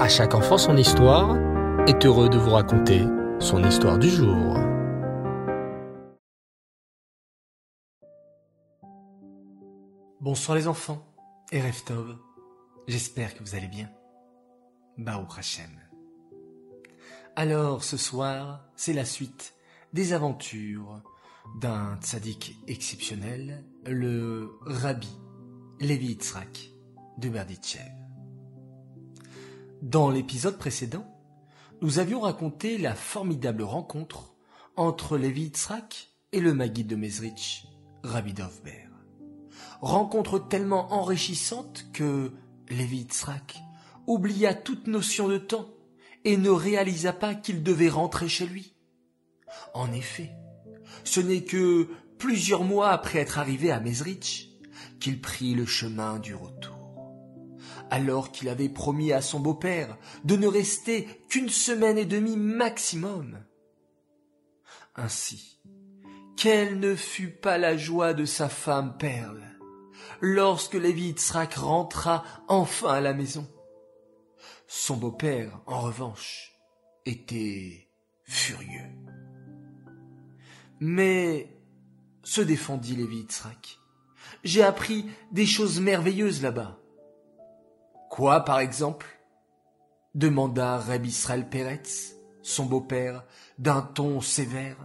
À chaque enfant son histoire est heureux de vous raconter son histoire du jour. Bonsoir les enfants et. J'espère que vous allez bien. Baou Hashem. Alors ce soir, c'est la suite des aventures d'un tzaddik exceptionnel, le Rabbi Levi Yitzhak de Berditchev. Dans l'épisode précédent, nous avions raconté la formidable rencontre entre Levi Yitzhak et le Maguide de Mezrich, Rabbi Dovber. Rencontre tellement enrichissante que Levi Yitzhak oublia toute notion de temps et ne réalisa pas qu'il devait rentrer chez lui. En effet, ce n'est que plusieurs mois après être arrivé à Mezrich qu'il prit le chemin du retour. Alors qu'il avait promis à son beau-père de ne rester qu'une semaine et demie maximum. Ainsi, quelle ne fut pas la joie de sa femme Perle lorsque Lévi Yitzhak rentra enfin à la maison. Son beau-père, en revanche, était furieux. Mais, se défendit Lévi Yitzhak, j'ai appris des choses merveilleuses là-bas. Quoi, par exemple? demanda Reb Israël Peretz, son beau-père, d'un ton sévère.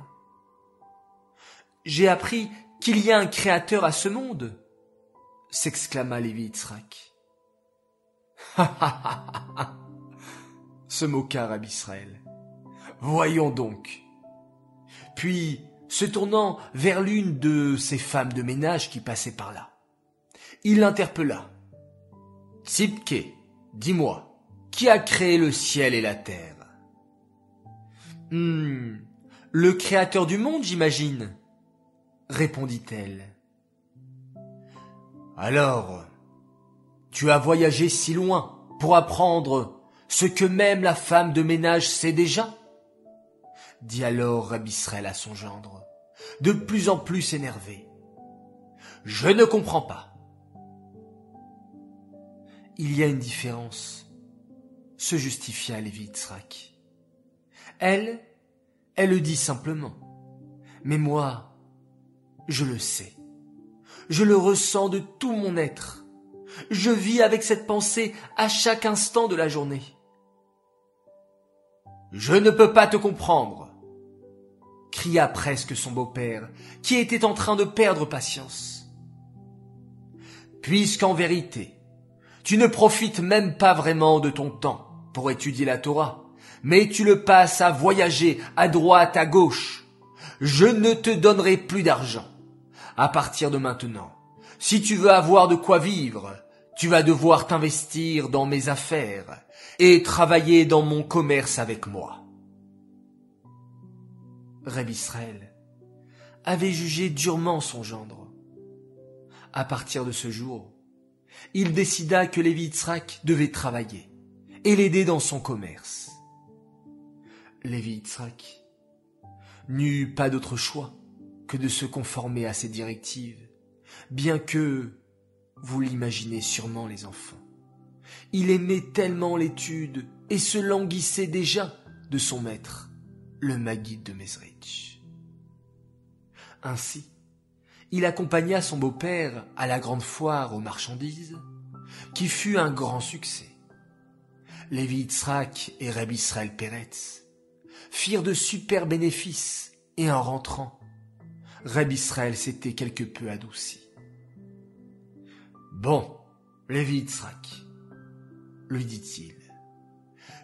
J'ai appris qu'il y a un créateur à ce monde, s'exclama Lévi Yitzhak. se moqua Reb Israël. Voyons donc. Puis, se tournant vers l'une de ces femmes de ménage qui passaient par là, il l'interpella. Tzipke, dis-moi, qui a créé le ciel et la terre? Hmm, le créateur du monde, j'imagine, répondit-elle. Alors, tu as voyagé si loin pour apprendre ce que même la femme de ménage sait déjà? dit alors Rabbi Israël à son gendre, de plus en plus énervé. Je ne comprends pas. Il y a une différence, se justifia Lévi Yitzhak. Elle, elle le dit simplement. Mais moi, je le sais. Je le ressens de tout mon être. Je vis avec cette pensée à chaque instant de la journée. Je ne peux pas te comprendre, cria presque son beau-père, qui était en train de perdre patience. Puisqu'en vérité, tu ne profites même pas vraiment de ton temps pour étudier la Torah, mais tu le passes à voyager à droite, à gauche, je ne te donnerai plus d'argent. À partir de maintenant, si tu veux avoir de quoi vivre, tu vas devoir t'investir dans mes affaires et travailler dans mon commerce avec moi. Reb Israël avait jugé durement son gendre. À partir de ce jour, il décida que Lévi Yitzhak devait travailler et l'aider dans son commerce. Lévi Yitzhak n'eut pas d'autre choix que de se conformer à ses directives, bien que, vous l'imaginez sûrement les enfants, il aimait tellement l'étude et se languissait déjà de son maître, le Maguide de Mezrich. Ainsi, il accompagna son beau-père à la grande foire aux marchandises, qui fut un grand succès. Lévi Yitzhak et Reb Israël Peretz firent de super bénéfices et en rentrant, Reb Israël s'était quelque peu adouci. Bon, Lévi Yitzhak, lui dit-il,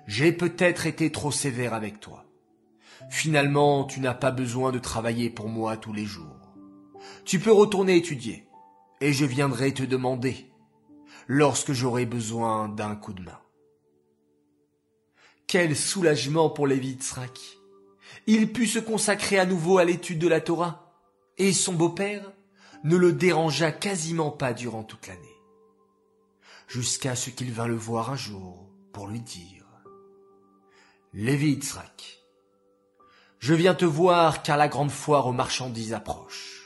j'ai peut-être été trop sévère avec toi. Finalement, tu n'as pas besoin de travailler pour moi tous les jours. Tu peux retourner étudier, et je viendrai te demander lorsque j'aurai besoin d'un coup de main. Quel soulagement pour Lévi Yitzhak. Il put se consacrer à nouveau à l'étude de la Torah, et son beau-père ne le dérangea quasiment pas durant toute l'année. Jusqu'à ce qu'il vint le voir un jour pour lui dire Lévi Yitzhak, je viens te voir car la grande foire aux marchandises approche.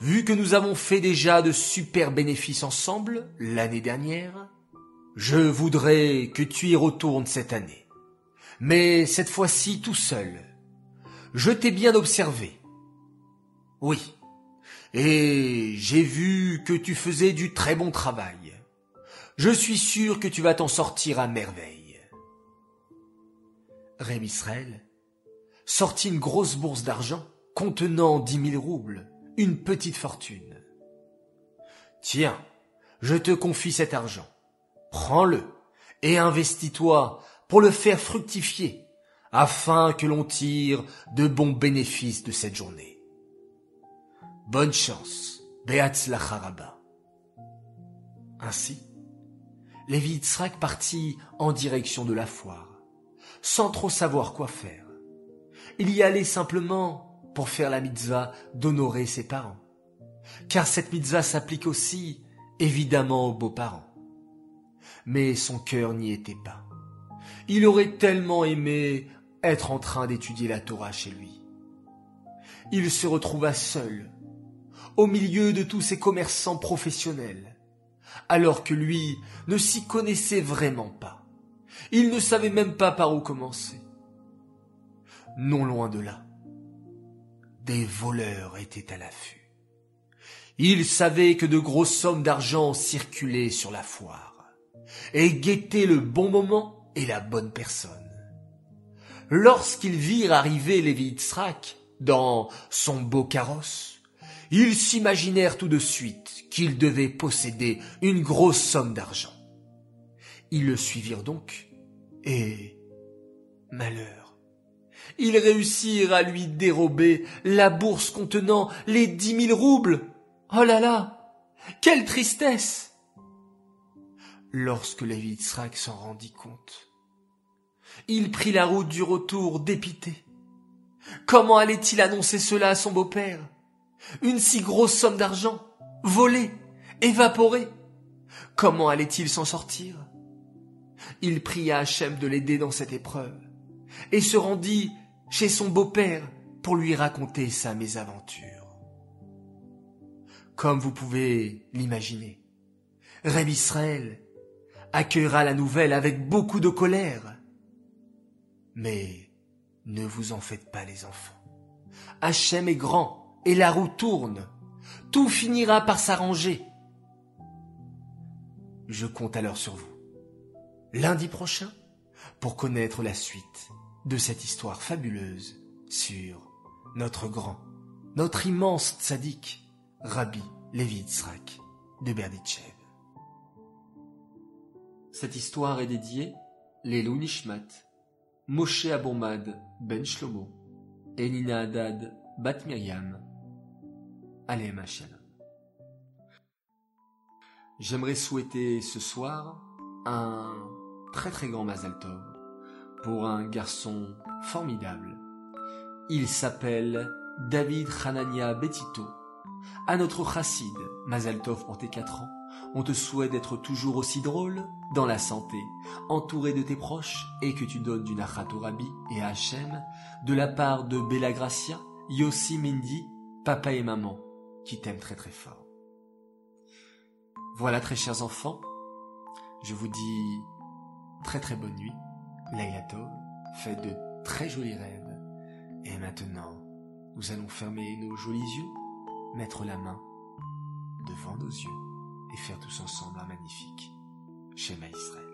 Vu que nous avons fait déjà de super bénéfices ensemble l'année dernière, Je voudrais que tu y retournes cette année. Mais cette fois-ci tout seul. Je t'ai bien observé. Oui. Et j'ai vu que tu faisais du très bon travail. Je suis sûr que tu vas t'en sortir à merveille. Reb Israël sortit une grosse bourse d'argent contenant dix mille roubles, une petite fortune. Tiens, je te confie cet argent. Prends-le et investis-toi pour le faire fructifier, afin que l'on tire de bons bénéfices de cette journée. Bonne chance, Beatz Lacharaba. Ainsi, Lévi partit en direction de la foire, sans trop savoir quoi faire. Il y allait simplement pour faire la mitzvah d'honorer ses parents, car cette mitzvah s'applique aussi, évidemment, aux beaux-parents. Mais son cœur n'y était pas. Il aurait tellement aimé être en train d'étudier la Torah chez lui. Il se retrouva seul, au milieu de tous ces commerçants professionnels, alors que lui ne s'y connaissait vraiment pas. Il ne savait même pas par où commencer. Non loin de là, des voleurs étaient à l'affût. Il savait que de grosses sommes d'argent circulaient sur la foire, et guettaient le bon moment et la bonne personne. Lorsqu'ils virent arriver Lévi Yitzhak dans son beau carrosse, ils s'imaginèrent tout de suite qu'il devait posséder une grosse somme d'argent. Ils le suivirent donc, et malheur, ils réussirent à lui dérober la bourse contenant les dix mille roubles. Oh là là, quelle tristesse Lorsque Lévi Yitzhak s'en rendit compte, il prit la route du retour dépité. Comment allait-il annoncer cela à son beau-père? Une si grosse somme d'argent, volée, évaporée. Comment allait-il s'en sortir? Il pria Hachem de l'aider dans cette épreuve et se rendit chez son beau-père pour lui raconter sa mésaventure. Comme vous pouvez l'imaginer, Reb Israël accueillera la nouvelle avec beaucoup de colère. Mais ne vous en faites pas les enfants. Hachem est grand et la roue tourne. Tout finira par s'arranger. Je compte alors sur vous. Lundi prochain, pour connaître la suite de cette histoire fabuleuse sur notre grand, notre immense tzaddik, Rabbi Levi Yitzhak de Berditchev. Cette histoire est dédiée Lelou Nishmat, Moshe Abomad Ben Shlomo et Nina Haddad Bat Miriam. Alem Shalom. J'aimerais souhaiter ce soir un très très grand Mazal Tov pour un garçon formidable. Il s'appelle David Hanania Betito. À notre chassid, Mazal Tov pour tes 4 ans, on te souhaite d'être toujours aussi drôle, dans la santé, entouré de tes proches et que tu donnes du Nachat au Rabbi et à Hachem de la part de Bella Gracia, Yossi Mindy, papa et maman qui t'aiment très très fort. Voilà très chers enfants, je vous dis très très bonne nuit, Laila Tov, faites de très jolis rêves et maintenant nous allons fermer nos jolis yeux, mettre la main devant nos yeux et faire tous ensemble un magnifique schéma Israël.